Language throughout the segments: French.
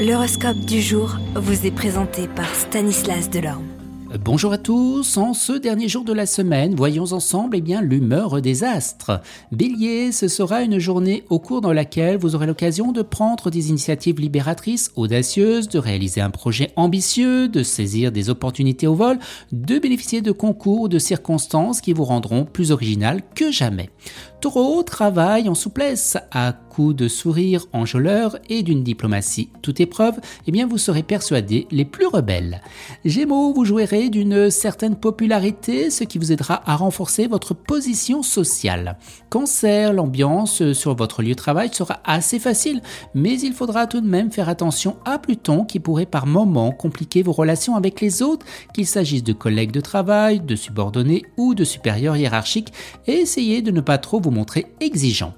L'horoscope du jour vous est présenté par Stanislas Delorme. Bonjour à tous, en ce dernier jour de la semaine, voyons ensemble eh bien l'humeur des astres. Bélier, ce sera une journée au cours dans laquelle vous aurez l'occasion de prendre des initiatives libératrices, audacieuses, de réaliser un projet ambitieux, de saisir des opportunités au vol, de bénéficier de concours ou de circonstances qui vous rendront plus original que jamais. Taureau travaille en souplesse, à coups de sourire enjôleur et d'une diplomatie toute épreuve, eh bien vous serez persuadé les plus rebelles. Gémeaux, vous jouirez d'une certaine popularité, ce qui vous aidera à renforcer votre position sociale. Cancer, l'ambiance sur votre lieu de travail sera assez facile, mais il faudra tout de même faire attention à Pluton qui pourrait par moments compliquer vos relations avec les autres, qu'il s'agisse de collègues de travail, de subordonnés ou de supérieurs hiérarchiques, et essayez de ne pas trop vous montrer exigeant.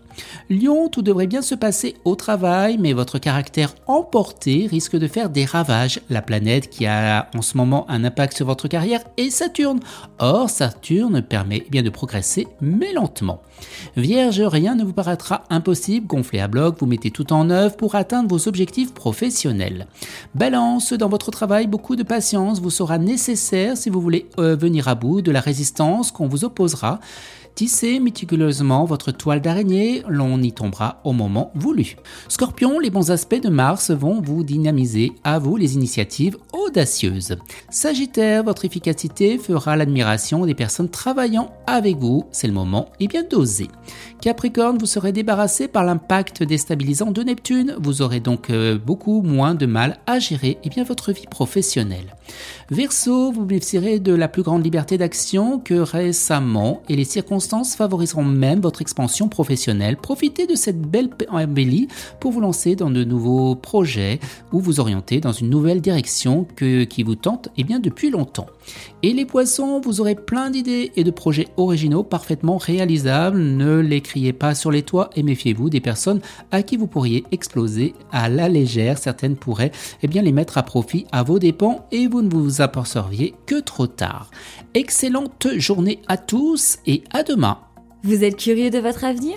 Lion, tout devrait bien se passer au travail, mais votre caractère emporté risque de faire des ravages. La planète qui a en ce moment un impact sur votre carrière est Saturne. Or, Saturne permet bien de progresser, mais lentement. Vierge, rien ne vous paraîtra impossible, gonflé à bloc, vous mettez tout en œuvre pour atteindre vos objectifs professionnels. Balance, dans votre travail, beaucoup de patience vous sera nécessaire si vous voulez euh, venir à bout de la résistance qu'on vous opposera. Tissez méticuleusement votre toile d'araignée, l'on y tombera au moment voulu. Scorpion, les bons aspects de Mars vont vous dynamiser, à vous les initiatives audacieuses. Sagittaire, votre efficacité fera l'admiration des personnes travaillant avec vous, c'est le moment et bien d'oser. Capricorne, vous serez débarrassé par l'impact déstabilisant de Neptune, vous aurez donc euh, beaucoup moins de mal à gérer et bien votre vie professionnelle. Verseau, vous bénéficierez de la plus grande liberté d'action que récemment et les circonstances favoriseront même votre expansion professionnelle. Profitez de cette belle embellie pour vous lancer dans de nouveaux projets ou vous orienter dans une nouvelle direction que, qui vous tente eh bien depuis longtemps. Et les poissons, vous aurez plein d'idées et de projets originaux parfaitement réalisables. Ne les criez pas sur les toits et méfiez-vous des personnes à qui vous pourriez exploser à la légère. Certaines pourraient eh bien, les mettre à profit à vos dépens et vous ne vous aperceviez que trop tard. Excellente journée à tous et à demain. Vous êtes curieux de votre avenir?